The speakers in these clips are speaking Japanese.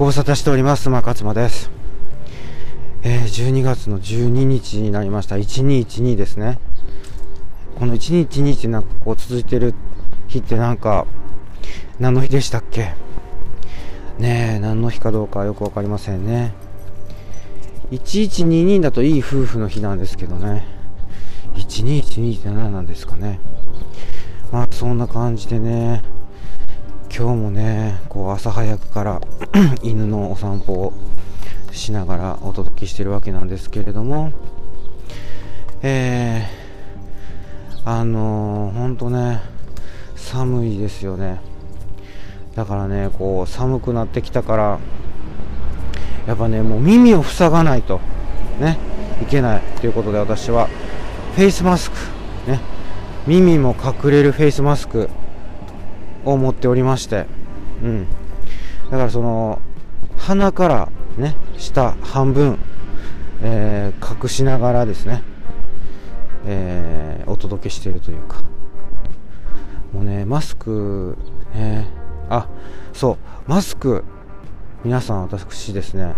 ご無沙汰しております。馬勝間です。えー、12月の12日になりました。1212ですね。この1212ってなんかこう続いてる日ってなんか、何の日でしたっけ？ねえ、何の日かどうかよくわかりませんね。1122だといい夫婦の日なんですけどね。1212って何なんですかね。まあそんな感じでね、今日もね、こう朝早くから 犬のお散歩をしながらお届けしてるわけなんですけれども、えー、あのー、ほんとね、寒いですよね。だからね、こう寒くなってきたから、やっぱね、もう耳を塞がないと、ね、いけないということで私は、フェイスマスク、ね、耳も隠れるフェイスマスクを持っておりまして、うん。だからその、鼻からね、下半分、えー、隠しながらですね、えー、お届けしているというか、もうね、マスク、ね、あ、そう、マスク、皆さん私ですね、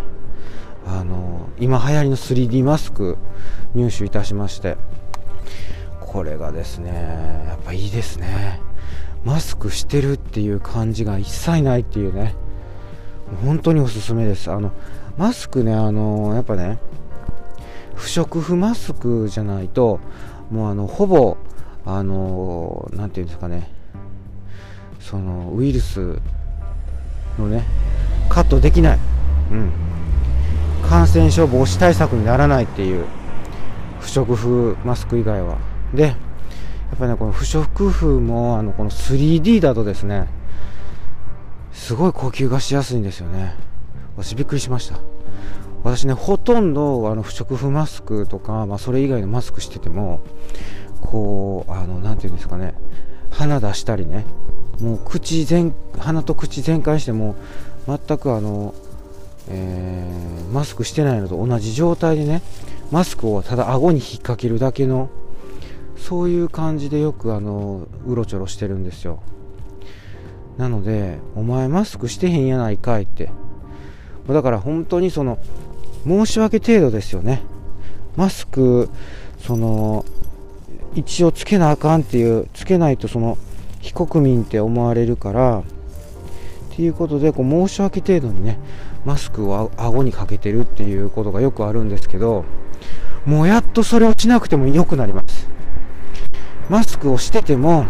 あの、今流行りの 3D マスク入手いたしまして、これがですね、やっぱいいですね。マスクしてるっていう感じが一切ないっていうね、本当におすすめです。あの、マスクね、あの、やっぱね、不織布マスクじゃないと、もうあの、ほぼ、あの、なんていうんですかね、その、ウイルスのね、カットできない。うん。感染症防止対策にならないっていう、不織布マスク以外は。で、っぱりね、この不織布も、あの、この 3D だとですね、すごい呼吸がしやすいんですよね。私びっくりしました。私ね、ほとんどあの不織布マスクとか、まあ、それ以外のマスクしてても、こう、あの、なていうんですかね、鼻出したりね、もう口全、鼻と口全開しても、全くあの、えー、マスクしてないのと同じ状態でね、マスクをただ顎に引っ掛けるだけのそういう感じでよくあのうろちょろしてるんですよ。なのでお前マスクしてへんやないかいって。だから本当にその申し訳程度ですよね。マスクその一応つけなあかんっていうつけないとその非国民って思われるからっていうことでこう申し訳程度にねマスクを顎にかけてるっていうことがよくあるんですけどもうやっとそれをしなくても良くなります。マスクをしてても、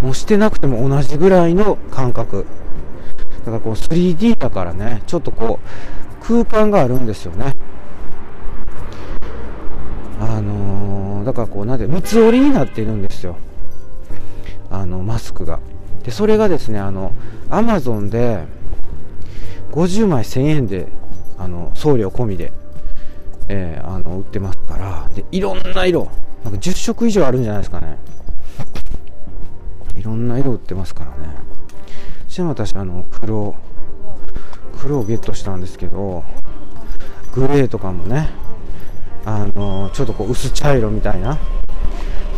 もうしてなくても同じぐらいの感覚。だからこう 3D だからね、ちょっとこう空間があるんですよね。あのー、だからこうなんで、三つ折りになっているんですよ。あの、マスクが。で、それがですね、あの、アマゾンで50枚1000円で、あの、送料込みで、えー、あの、売ってますから、で、いろんな色、なんか10色以上あるんじゃないですかね。いろんな色売ってますからね。そして私あの黒黒をゲットしたんですけどグレーとかもねあのちょっとこう薄茶色みたいな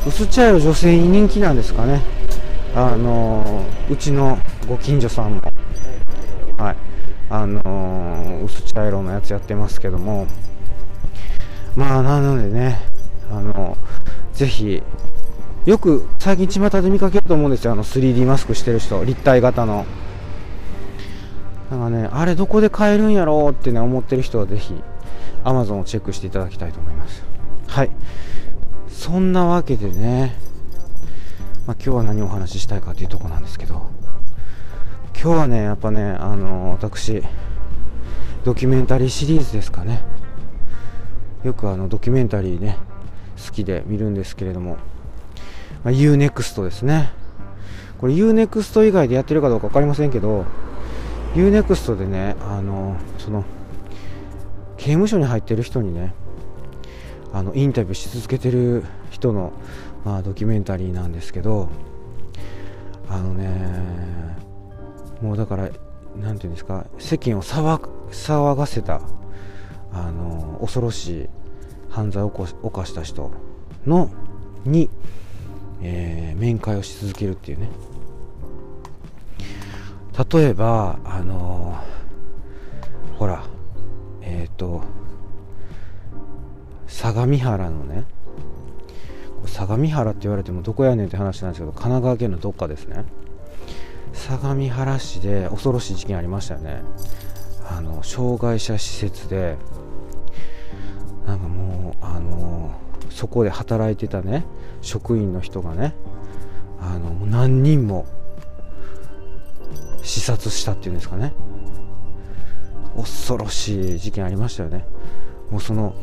薄茶色女性に人気なんですかね。あのうちのご近所さんもはいあの薄茶色のやつやってますけども。まあなのでねあのぜひよく最近巷で見かけると思うんですよ。あの 3D マスクしてる人立体型の。なんかねあれどこで買えるんやろうってね思ってる人はぜひ Amazon をチェックしていただきたいと思います。はい。そんなわけでね、まあ、今日は何をお話ししたいかというとこなんですけど。今日はねやっぱねあの私ドキュメンタリーシリーズですかね。よくあのドキュメンタリーね好きで見るんですけれども、まあ、UNEXT ですね。これ UNEXT 以外でやってるかどうか分かりませんけど UNEXT でねあのその刑務所に入ってる人にねあのインタビューし続けてる人の、まあ、ドキュメンタリーなんですけどあのねもうだから何ていうんですか世間を騒がせたあの恐ろしい犯罪を犯した人のに、えー、面会をし続けるっていうね。例えばあのー、ほらえっ、ー、と相模原のね相模原って言われてもどこやねんって話なんですけど神奈川県のどっかですね。相模原市で恐ろしい事件ありましたよね。あの障害者施設でなんかもうあのそこで働いてたね職員の人がねあの何人も視察したっていうんですかね。恐ろしい事件ありましたよね。もうその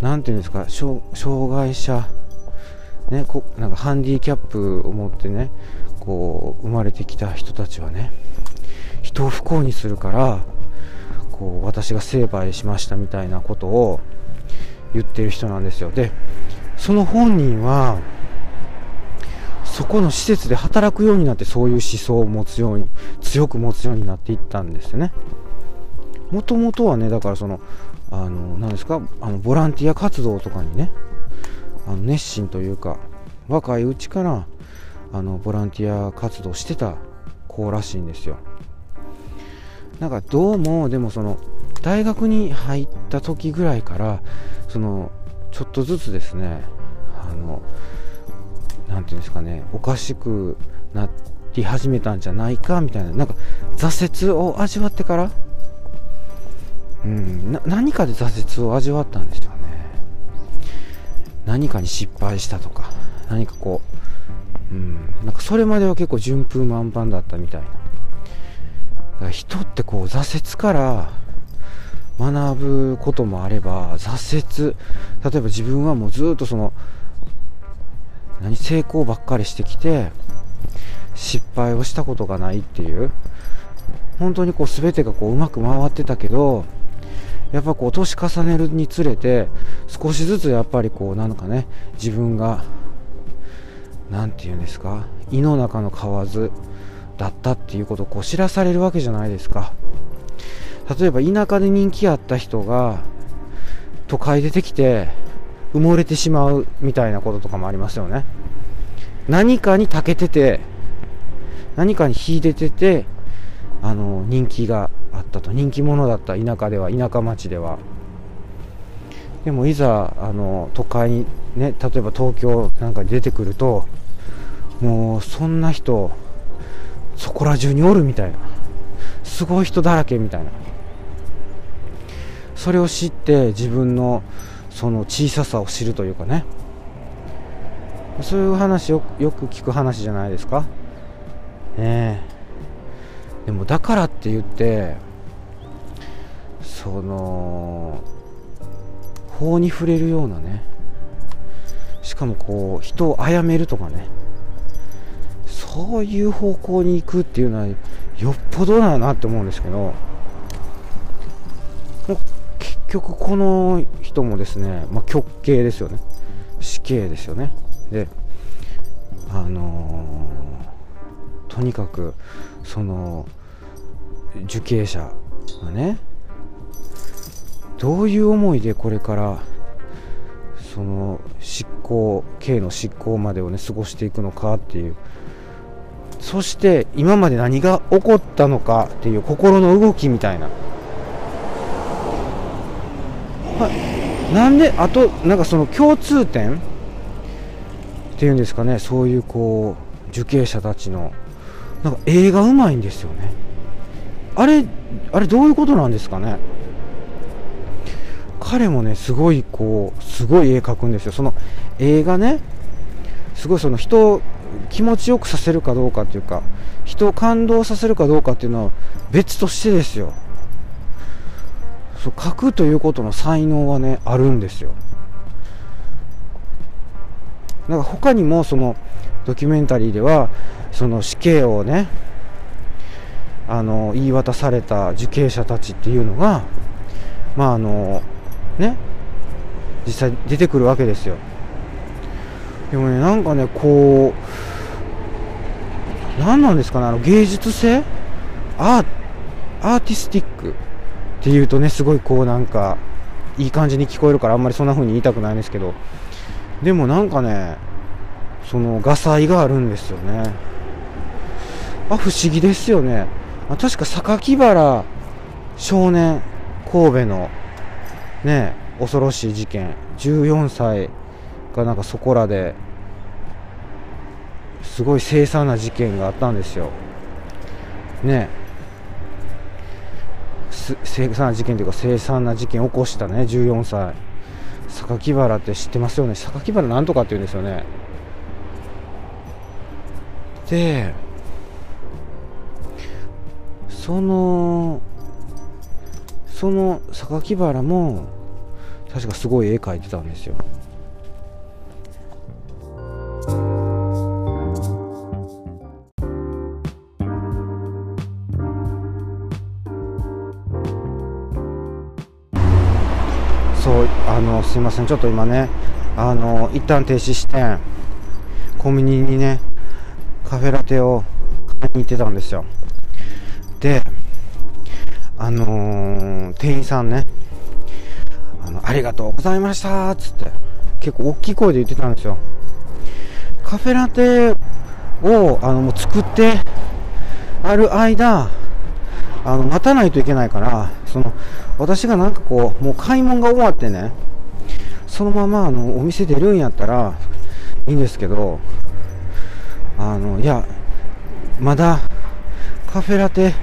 何ていうんですか障害者ねこなんかハンディキャップを持ってねこう生まれてきた人たちはね人を不幸にするからこう私が成敗しましたみたいなことを言ってる人なんですよ。でその本人はそこの施設で働くようになってそういう思想を持つように強く持つようになっていったんですよね。もともとはねだからそのあの何ですか？あのボランティア活動とかにねあの熱心というか若いうちからあのボランティア活動してた子らしいんですよ。なんかどうもでもその大学に入った時ぐらいからそのちょっとずつですねあの何て言うんですかねおかしくなり始めたんじゃないかみたいななんか挫折を味わってからうん何かで挫折を味わったんでしょうね。何かに失敗したとか何かこううんなんかそれまでは結構順風満帆だったみたいな。人ってこう挫折から学ぶこともあれば挫折例えば自分はもうずっとその何成功ばっかりしてきて失敗をしたことがないっていう本当にこう全てがこううまく回ってたけどやっぱこう年重ねるにつれて少しずつやっぱりこうなんかね自分が何て言うんですか胃の中の蛙だったっていうことをこう知らされるわけじゃないですか。例えば田舎で人気あった人が都会出てきて埋もれてしまうみたいなこととかもありますよね。何かに長けてて何かに秀でててあの人気があったと。人気者だった。田舎では田舎町では。でもいざあの都会にね例えば東京なんかに出てくるともうそんな人そこら中におるみたいな。すごい人だらけみたいな。それを知って自分のその小ささを知るというかね。そういう話よよく聞く話じゃないですか。ねでもだからって言ってその法に触れるようなね。しかもこう人を殺めるとかね。そういう方向に行くっていうのはよっぽどだなって思うんですけど。局この人もですね、まあ、極刑ですよね。死刑ですよね。であのー、とにかくその受刑者がねどういう思いでこれからその執行刑の執行までをね過ごしていくのかっていう。そして今まで何が起こったのかっていう心の動きみたいな。なんであとなんかその共通点？っていうんですかね。そういうこう受刑者たちのなんか映画うまいんですよね。あれあれどういうことなんですかね？彼もねすごいこうすごい絵描くんですよ。その映画ね。すごいその人を気持ちよくさせるかどうかっていうか人を感動させるかどうかっていうのは別としてですよ。そう書くということの才能はねあるんですよ。だか他にもそのドキュメンタリーではその死刑をねあの言い渡された受刑者たちっていうのがまああのね実際出てくるわけですよ。でもねなんかねこう何なんですかねあの芸術性？アアーティスティック？っていうとねすごいこうなんかいい感じに聞こえるからあんまりそんな風に言いたくないんですけどでもなんかねその画才があるんですよね。あ不思議ですよね。あ、確か榊原少年神戸のね恐ろしい事件14歳がなんかそこらですごい凄惨な事件があったんですよ。ね。凄惨な事件というか凄惨な事件を起こしたね。14歳。榊原って知ってますよね。榊原なんとかって言うんですよね。でそのその榊原も確かすごい絵描いてたんですよ。そうあのすいませんちょっと今ねあの一旦停止してコンビニにねカフェラテを買いに行ってたんですよ。であのー、店員さんねあのありがとうございましたっつって結構大きい声で言ってたんですよ。カフェラテをあのもう作ってある間あの待たないといけないからその私がなんかこうもう買い物が終わってねそのままあのお店出るんやったらいいんですけどあのいやまだカフェラテ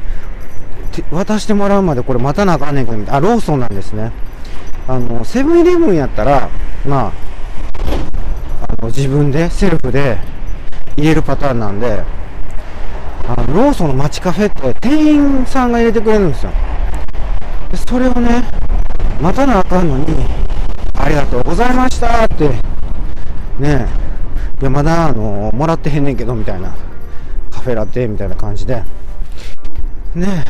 渡してもらうまでこれ待たなあかんねんけどあローソンなんですね。あのセブンイレブンやったらまああの自分でセルフで入れるパターンなんであのローソンの街カフェって店員さんが入れてくれるんですよ。それをね待たなあかんのにありがとうございましたってねいやまだあのもらってへんねんけどみたいなカフェラテみたいな感じでね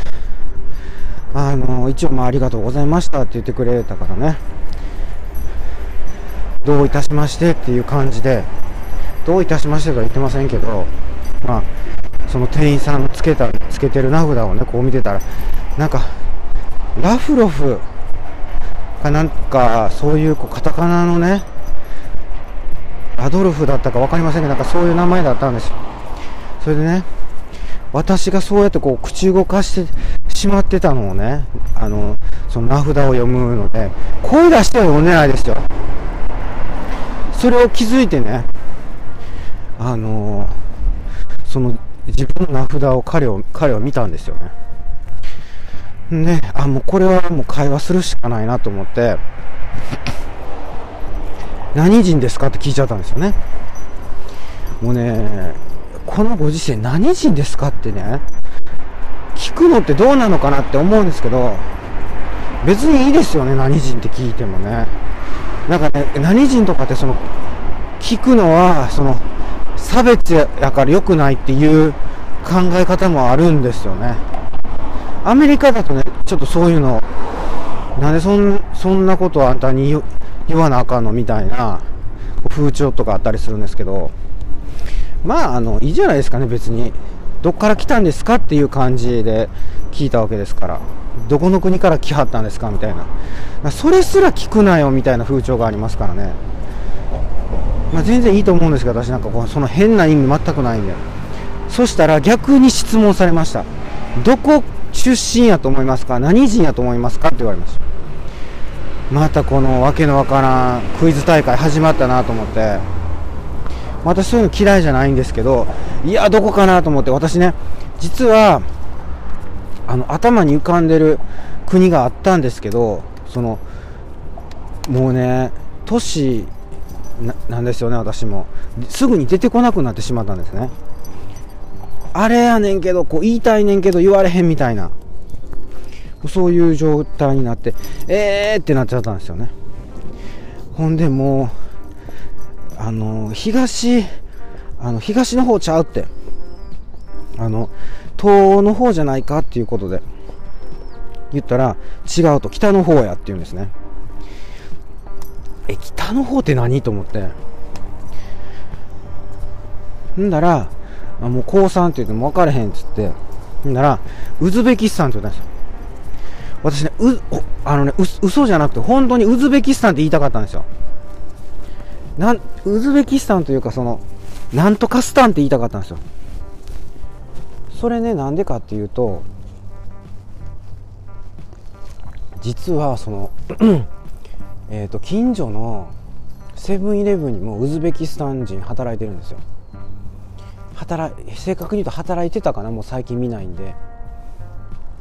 あの一応まあありがとうございましたって言ってくれたからねどういたしましてっていう感じでどういたしましてとは言ってませんけどまあその店員さんのつけたつけてる名札をねこう見てたらなんかラフロフかなんかそういうこうカタカナのねアドルフだったか分かりませんけどなんかそういう名前だったんですよ。それでね私がそうやってこう口動かしてしまってたのをねあのその名札を読むので声出しては読んでないですよ。それを気づいてねあのその自分の名札を彼を彼を見たんですよね。ね、あ、もうこれはもう会話するしかないなと思って、何人ですかって聞いちゃったんですよね。もうね、このご時世何人ですかってね、聞くのってどうなのかなって思うんですけど、別にいいですよね、何人って聞いてもね。なんかね、何人とかってその、聞くのは、その、差別やから良くないっていう考え方もあるんですよね。アメリカだとね、ちょっとそういうの、なんでそんそんなことあんたに言わなあかんのみたいな風潮とかあったりするんですけど、まあ、あの、いいじゃないですかね、別に。どっから来たんですかっていう感じで聞いたわけですから。どこの国から来はったんですかみたいな。それすら聞くなよみたいな風潮がありますからね。まあ、全然いいと思うんですけど、私なんかこうその変な意味全くないんで。そしたら逆に質問されました。どこ出身やと思いますか？何人やと思いますか？って言われました。またこのわけのわからんクイズ大会始まったなと思って。私そういうの嫌いじゃないんですけどいやどこかなと思って。私ね実はあの頭に浮かんでる国があったんですけどそのもうね都市なんですよね私も。すぐに出てこなくなってしまったんですね。あれやねんけど、こう言いたいねんけど言われへんみたいな。そういう状態になって、えーってなっちゃったんですよね。ほんでもう、あの、東、あの、東の方ちゃうって。あの、東の方じゃないかっていうことで言ったら違うと北の方やって言うんですね。え、北の方って何？と思って。んだら、あもう高3って言っても分からへんっつって、なら、ウズベキスタンって言ったんですよ。私ね、う、あのね、う、嘘じゃなくて、本当にウズベキスタンって言いたかったんですよ。なん、ウズベキスタンというか、その、なんとかスタンって言いたかったんですよ。それね、なんでかっていうと、実は、その、えっ、と、近所のセブンイレブンにもウズベキスタン人働いてるんですよ。働正確に言うと働いてたかなもう最近見ないんで。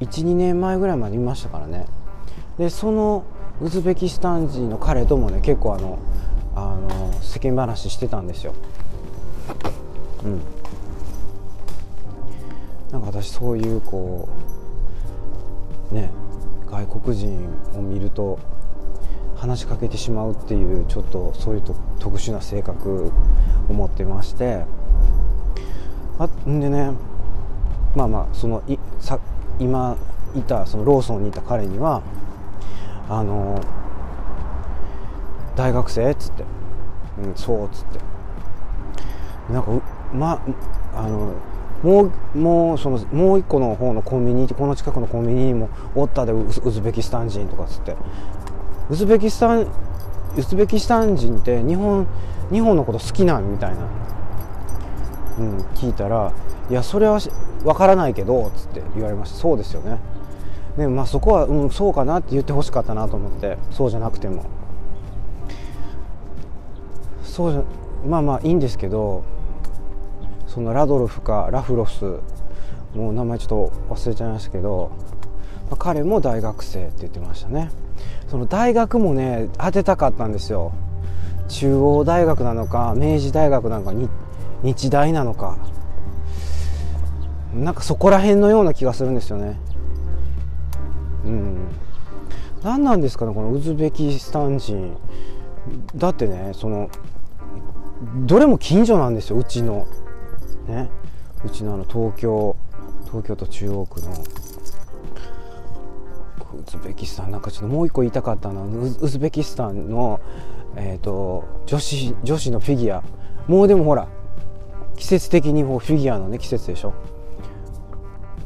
12年前ぐらいまで見ましたからね。でそのウズベキスタン人の彼ともね結構あのあの世間話してたんですよ。うん。なんか私そういうこうね外国人を見ると話しかけてしまうっていうちょっとそういう特殊な性格を持ってまして。あんでねまあまあそのいさ今いたそのローソンにいた彼にはあの大学生っつって「うんそう」っつって。なんかまあのもうもうそのもう一個の方のコンビニこの近くのコンビニにもおったでウズベキスタン人とかっつって。ウズベキスタンウズベキスタン人って日本日本のこと好きなんみたいな、うん、聞いたら「いやそれはわからないけど」っつって言われました。そうですよね。でまあそこは、うん、そうかなって言ってほしかったなと思ってそうじゃなくても。そうじゃまあまあいいんですけどそのラドルフかラフロスもう名前ちょっと忘れちゃいましたけど、まあ、彼も大学生って言ってましたね。その大学もね当てたかったんですよ。中央大学なのか明治大学なのか日日大なのか。なんかそこら辺のような気がするんですよね。うん。何なんですかねこのウズベキスタン人。だってねそのどれも近所なんですようちの。ね。うちのあの東京東京都中央区の。ウズベキスタンなんかちょっともう一個言いたかったのはウズベキスタンの、えーと、女子女子のフィギュア。もうでもほら季節的にもうフィギュアのね季節でしょ？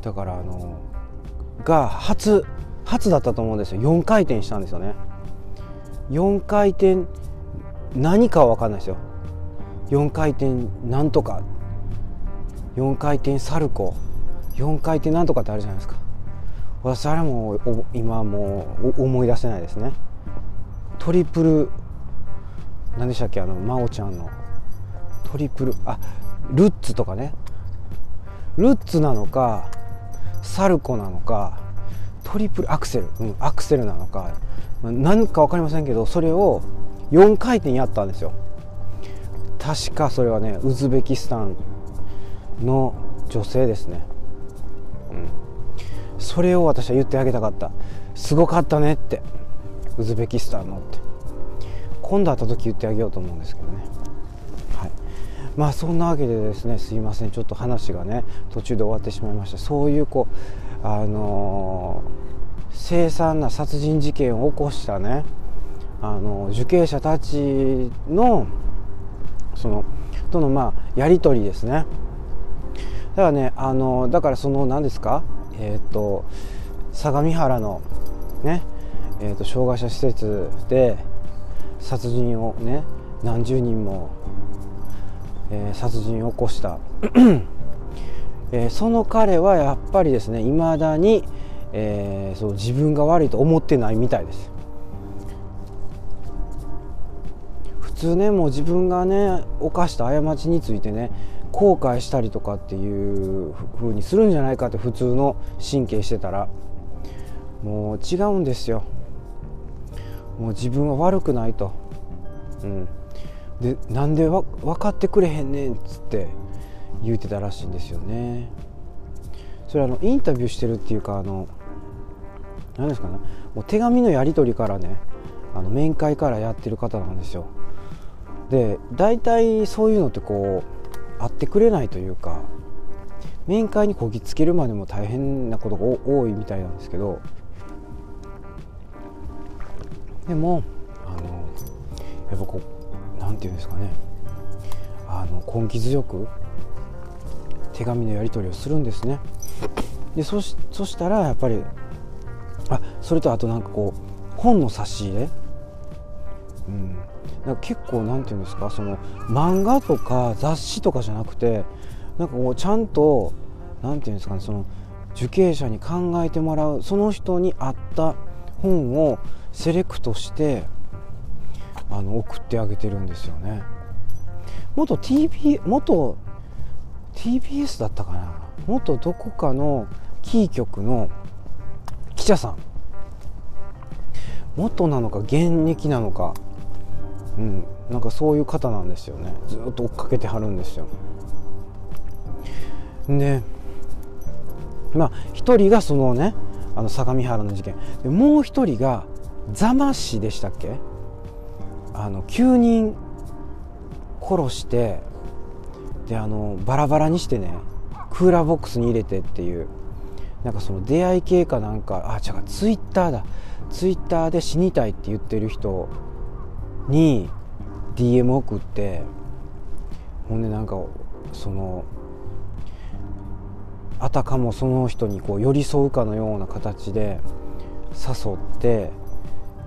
だからあのが初初だったと思うんですよ。4回転したんですよね。4回転何かは分かんないですよ。4回転なんとか4回転サルコ4回転なんとかってあるじゃないですか。私あれも今もう思い出せないですね。トリプル何でしたっけ？あの真央ちゃんのトリプルあルッツとかね。ルッツなのかサルコなのかトリプルアクセル、うん、アクセルなのか何か分かりませんけどそれを4回転やったんですよ。確かそれはねウズベキスタンの女性ですね、うん、それを私は言ってあげたかった。すごかったねって。ウズベキスタンのって。今度会った時言ってあげようと思うんですけどね。まあそんなわけでですねすいません。ちょっと話がね途中で終わってしまいましたそういうこうあのー、凄惨な殺人事件を起こしたねあの受刑者たちのそのとのまあやり取りですね。だからねあのだからその何ですかえっ、ー、と相模原のねえーと、障害者施設で殺人をね何十人も、えー、殺人を起こした、えー、その彼はやっぱりですねいまだに、えー、そう自分が悪いと思ってないみたいです。普通ねもう自分がね犯した過ちについてね後悔したりとかっていう風にするんじゃないかって普通の神経してたらもう違うんですよ。もう自分は悪くないと、うん、でなんでわ分かってくれへんねんっつって言うてたらしいんですよね。それあのインタビューしてるっていうかあの何ですかね。もう手紙のやり取りからねあの面会からやってる方なんですよ。で大体そういうのってこう会ってくれないというか面会にこぎつけるまでも大変なことが多いみたいなんですけど。でもあのやっぱこう何て言うんですかね。あの根気強く手紙のやり取りをするんですね。でそしそしたらやっぱりあそれとあとなんかこう本の差し入れ、うん、なんか結構なんていうんですかその漫画とか雑誌とかじゃなくてなんかこうちゃんとなんていうんですかねその受刑者に考えてもらうその人に合った本をセレクトしてあの送ってあげてるんですよね。元 TB 元 TBS だったかな。元どこかのキー局の記者さん。元なのか現役なのか。うんなんかそういう方なんですよね。ずっと追っかけてはるんですよ。でまあ一人がそのねあの相模原の事件。でもう一人が座間市でしたっけ？あの9人殺してであのバラバラにしてねクーラーボックスに入れてっていう。なんかその出会い系かなんかあ違うツイッターだ。ツイッターで死にたいって言ってる人に DM 送ってほんでなんかそのあたかもその人にこう寄り添うかのような形で誘って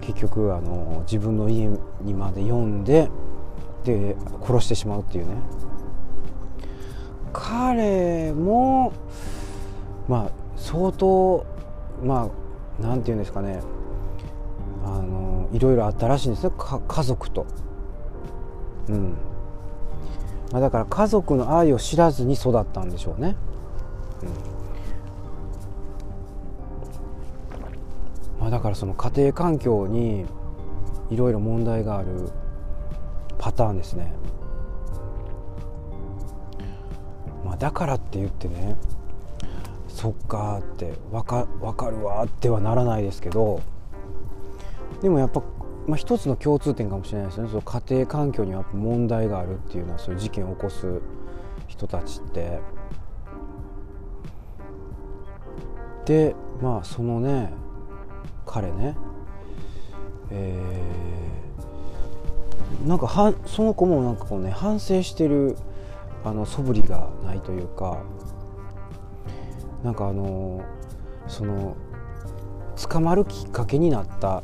結局あの自分の家にまで呼んでで殺してしまうっていうね。彼もまあ相当まあなんて言うんですかね。あのいろいろあったらしいんですね。家族と。うん。まあ、だから家族の愛を知らずに育ったんでしょうね。うん。まあ、だからその家庭環境にいろいろ問題があるパターンですね。まあ、だからって言ってねそっかって分か分かるわってはならないですけどでもやっぱ、まあ、一つの共通点かもしれないですねその家庭環境には問題があるっていうのはそういう事件を起こす人たちってでまあそのね彼ねえー、なんかはその子もなんかこうね反省してるあの素振りがないというかなんかあのその捕まるきっかけになった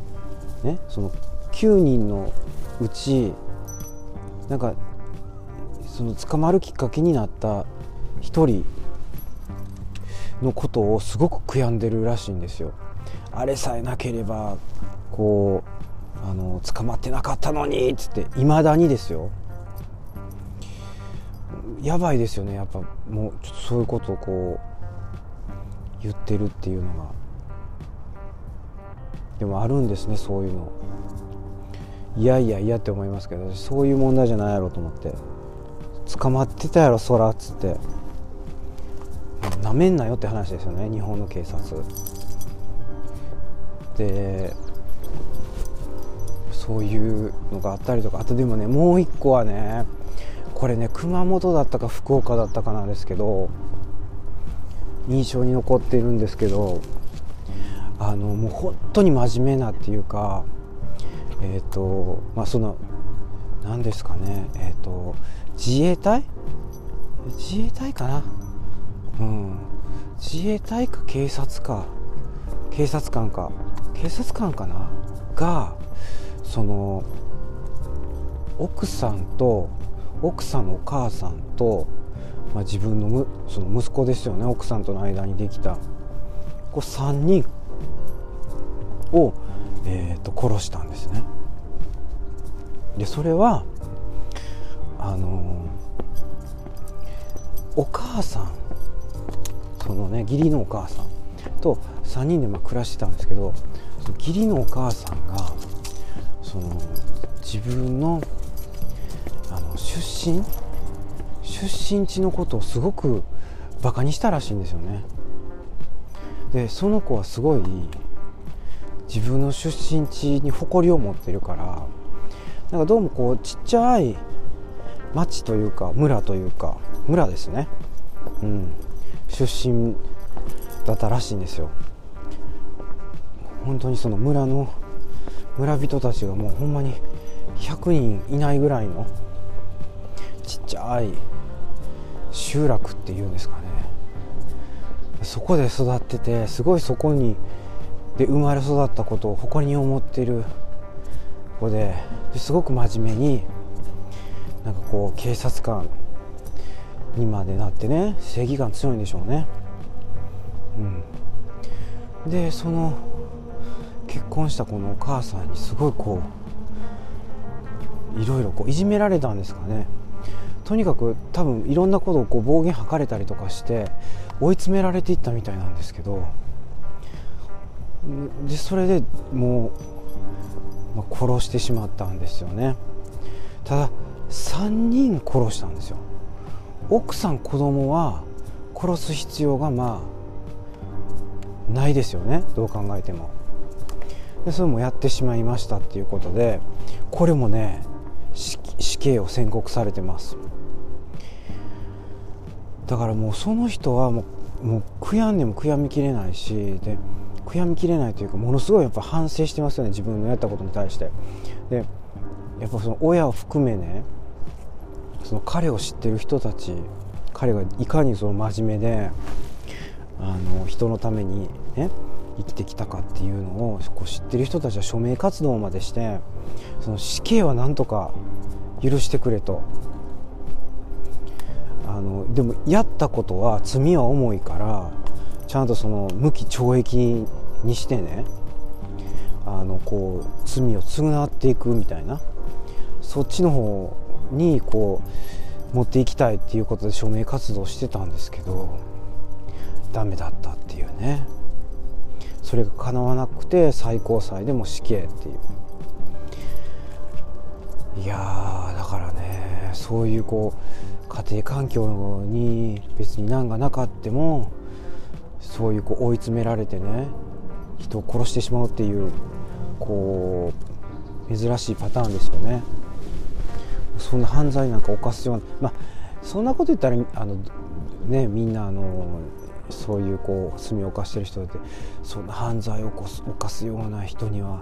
ねその9人のうちなんかその捕まるきっかけになった1人のことをすごく悔やんでるらしいんですよ。あれさえなければこうあの捕まってなかったのにっつっていまだにですよ。やばいですよね。やっぱもうちょっとそういうことをこう言ってるっていうのが。でもあるんですねそういうの。いやいやいやって思いますけどそういう問題じゃないやろと思って。捕まってたやろそらっつって。なめんなよって話ですよね日本の警察。でそういうのがあったりとかあとでもねもう一個はねこれね熊本だったか福岡だったかなんですけど印象に残っているんですけどあのもう本当に真面目なっていうかえっ、ー、とまあその何ですかねえっ、ー、と自衛隊？自衛隊かな？うん。自衛隊か警察か。警察官か。警察官かな？がその奥さんと奥さんのお母さんと、まあ、自分のむその息子ですよね奥さんとの間にできたこう3人を、えーと、殺したんですね。でそれはあのお母さんそのね義理のお母さんと3人でまあ暮らしてたんですけどその義理のお母さんがその自分のあの出身？出身地のことをすごくバカにしたらしいんですよね。でその子はすごい自分の出身地に誇りを持ってるからなんかどうもこうちっちゃい町というか村というか村ですね。うん。出身だったらしいんですよ。本当にその村の村人たちがもうほんまに100人いないぐらいのちっちゃい集落っていうんですかねそこで育っててすごいそこにで生まれ育ったことを誇りに思ってる子ですごく真面目になんかこう警察官にまでなってね正義感強いんでしょうね。うん、でその婚したこのお母さんにすごいこういろいろこういじめられたんですかね。とにかく多分いろんなことをこう暴言吐かれたりとかして追い詰められていったみたいなんですけどでそれでもう、まあ、殺してしまったんですよね。ただ3人殺したんですよ。奥さん子供は殺す必要がまあないですよね。どう考えても。でそれもやってしまいましたっていうことでこれもね死刑を宣告されてます。だからもうその人はもうもう悔やんでも悔やみきれないしで悔やみきれないというかものすごいやっぱ反省してますよね自分のやったことに対して。でやっぱその親を含めねその彼を知ってる人たち彼がいかにその真面目であの人のためにね生きてきたかっていうのをこう知ってる人たちは署名活動までしてその死刑はなんとか許してくれと。あのでもやったことは罪は重いからちゃんとその無期懲役にしてねあのこう罪を償っていくみたいなそっちの方にこう持っていきたいっていうことで署名活動してたんですけどダメだったっていうね。それが叶わなくて最高裁でも死刑っていういやだからねそういうこう家庭環境に別に難がなかってもそういうこう追い詰められてね人を殺してしまうっていうこう珍しいパターンですよね。そんな犯罪なんか犯すようなまあそんなこと言ったらあのねみんなあのそういうこう罪を犯してる人ってそんな犯罪を犯すような人には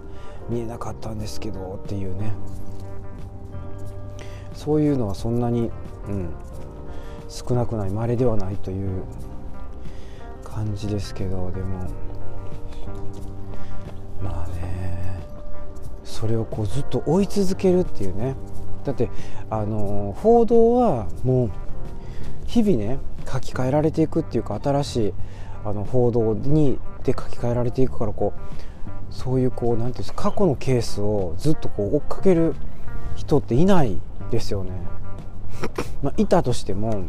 見えなかったんですけどっていうね。そういうのはそんなに、うん、少なくない稀ではないという感じですけどでも。まあね。それをこうずっと追い続けるっていうね。だってあの報道はもう日々ね書き換えられていくっていうか新しいあの報道にで書き換えられていくからこうそういうこう何て言うんですか過去のケースをずっとこう追っかける人っていないですよね。まあ、いたとしても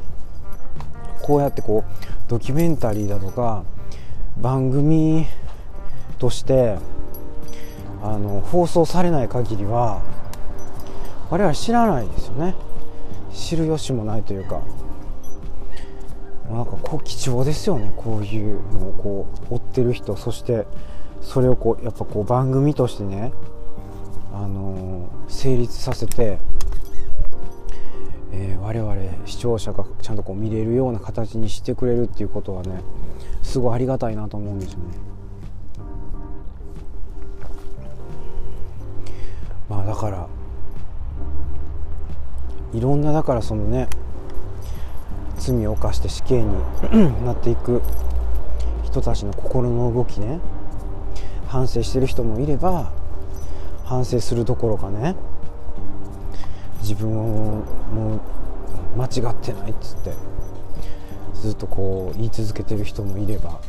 こうやってこうドキュメンタリーだとか番組としてあの放送されない限りは我々知らないですよね知る由もないというかなんかこう貴重ですよねこういうのをこう追ってる人そしてそれをこうやっぱこう番組としてねあのー、成立させて、えー、我々視聴者がちゃんとこう見れるような形にしてくれるっていうことはねすごいありがたいなと思うんですよね。まあだからいろんなだからそのね罪を犯して死刑に なっていく人たちの心の動きね。反省してる人もいれば反省するどころかね自分をもう間違ってないっつってずっとこう言い続けてる人もいれば。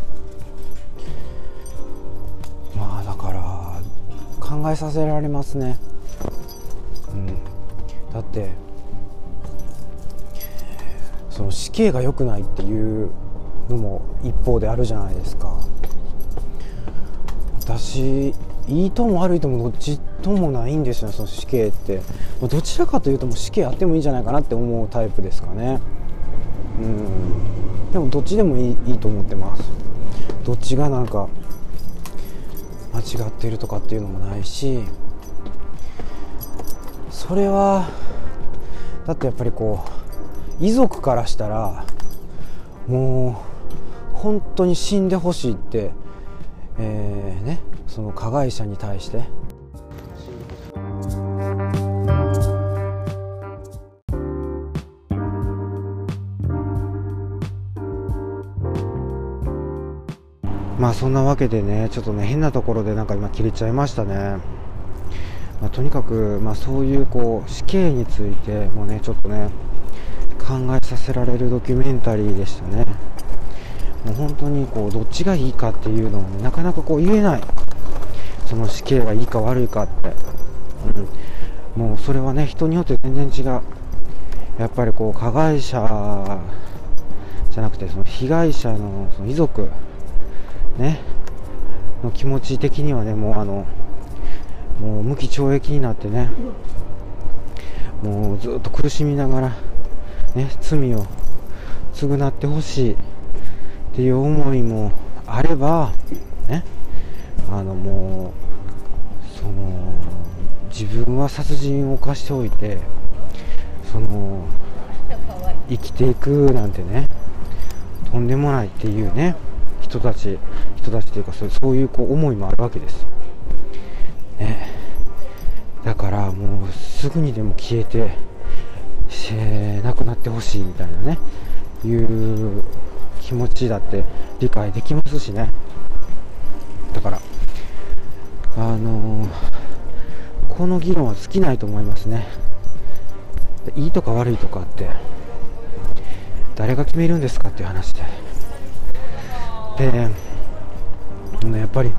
まあだから考えさせられますね。うん。だっての死刑が良くないっていうのも一方であるじゃないですか。私いいとも悪いともどっちともないんですよその死刑って。どちらかというともう死刑あってもいいんじゃないかなって思うタイプですかね。うん。でもどっちでもいいいいと思ってます。どっちがなんか間違ってるとかっていうのもないし。それはだってやっぱりこう遺族からしたらもう本当に死んでほしいって、えー、ね、その加害者に対して。まあそんなわけでねちょっとね変なところでなんか今切れちゃいましたね、まあ、とにかく、まあ、そういうこう死刑についてもうねちょっとね考えさせられるドキュメンタリーでしたね。もう本当にこうどっちがいいかっていうのを、ね、なかなかこう言えない。その死刑がいいか悪いかって、うん、もうそれはね人によって全然違う。やっぱりこう加害者じゃなくてその被害者のその遺族。ね。の気持ち的にはねもうあのもう無期懲役になってね。もうずっと苦しみながら。ね罪を償ってほしいっていう思いもあればねあのもうその自分は殺人を犯しておいてその生きていくなんてねとんでもないっていうね人たち人たちというかそうそういうこう思いもあるわけです、ね、だからもうすぐにでも消えてえーなくなってほしいみたいなねいう気持ちだって理解できますしね。だからあのー、この議論は尽きないと思いますね。いいとか悪いとかって誰が決めるんですかっていう話で。でやっぱり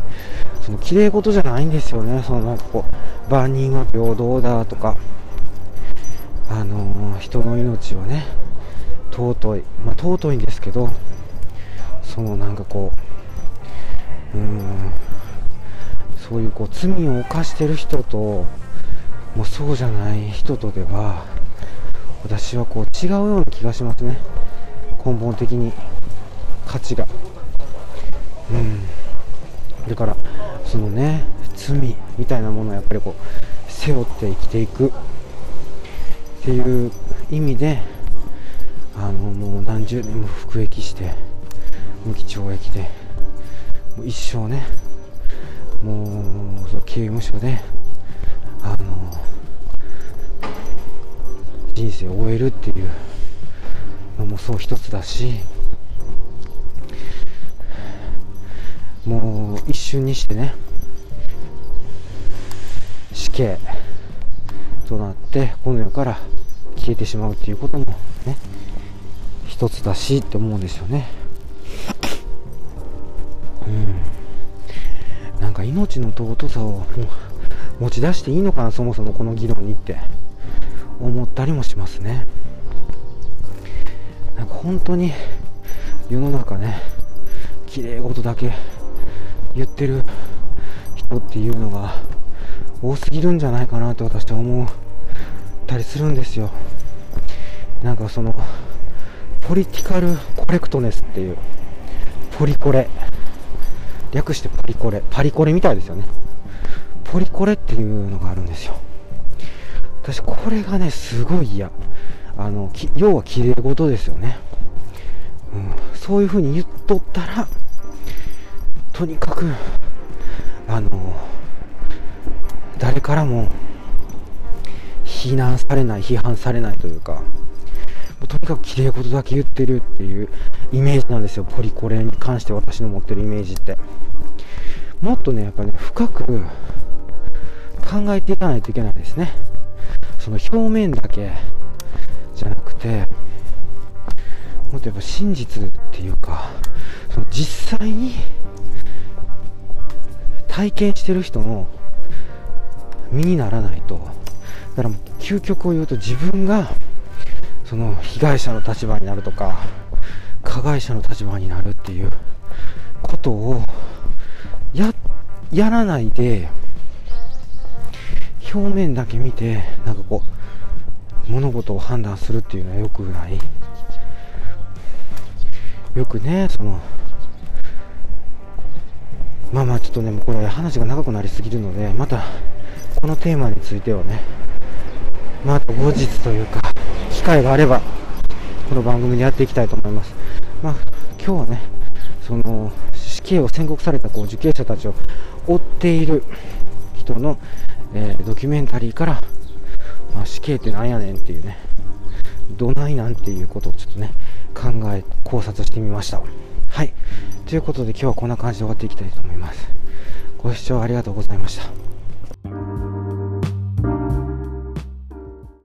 その綺麗事じゃないんですよね。そのなんかこう万人は平等だとか。あのー、人の命はね尊いまあ尊いんですけどそのなんかこううんそういうこう罪を犯してる人ともうそうじゃない人とでは私はこう違うような気がしますね。根本的に価値が。うん。だからそのね罪みたいなものをやっぱりこう背負って生きていく。っていう意味であのもう何十年も服役して無期懲役でもう一生ねもう刑務所であの人生を終えるっていうのもそう一つだしもう一瞬にしてね死刑となってこの世から消えてしまうっていうこともね一つだしって思うんですよね。うん。なんか命の尊さを持ち出していいのかなそもそもこの議論にって思ったりもしますね。なんか本当に世の中ね綺麗事だけ言ってる人っていうのが多すぎるんじゃないかなって私は思ったりするんですよ。なんかそのポリティカルコレクトネスっていうポリコレ。略してパリコレ。パリコレみたいですよね。ポリコレっていうのがあるんですよ。私これがねすごい嫌。あの要は綺麗事ですよね、うん、そういう風に言っとったらとにかくあの誰からも非難されない批判されないというかもうとにかく綺麗事だけ言ってるっていうイメージなんですよ。ポリコレに関して私の持ってるイメージって。もっとねやっぱね深く考えていかないといけないですね。その表面だけじゃなくてもっとやっぱ真実っていうかその実際に体験してる人の身にならないと。だからもう究極を言うと自分がその被害者の立場になるとか加害者の立場になるっていうことをややらないで表面だけ見てなんかこう物事を判断するっていうのは良くない。よくねそのまあまあちょっとねこれ話が長くなりすぎるのでまたこのテーマについてはねまああと後日というか機会があればこの番組でやっていきたいと思いますまあ今日はねその死刑を宣告されたこう受刑者たちを追っている人のえー、ドキュメンタリーから、まあ、死刑ってなんやねんっていうね、どないなんていうことをちょっとね、考え、考察してみました。はい。ということで今日はこんな感じで終わっていきたいと思います。ご視聴ありがとうございました。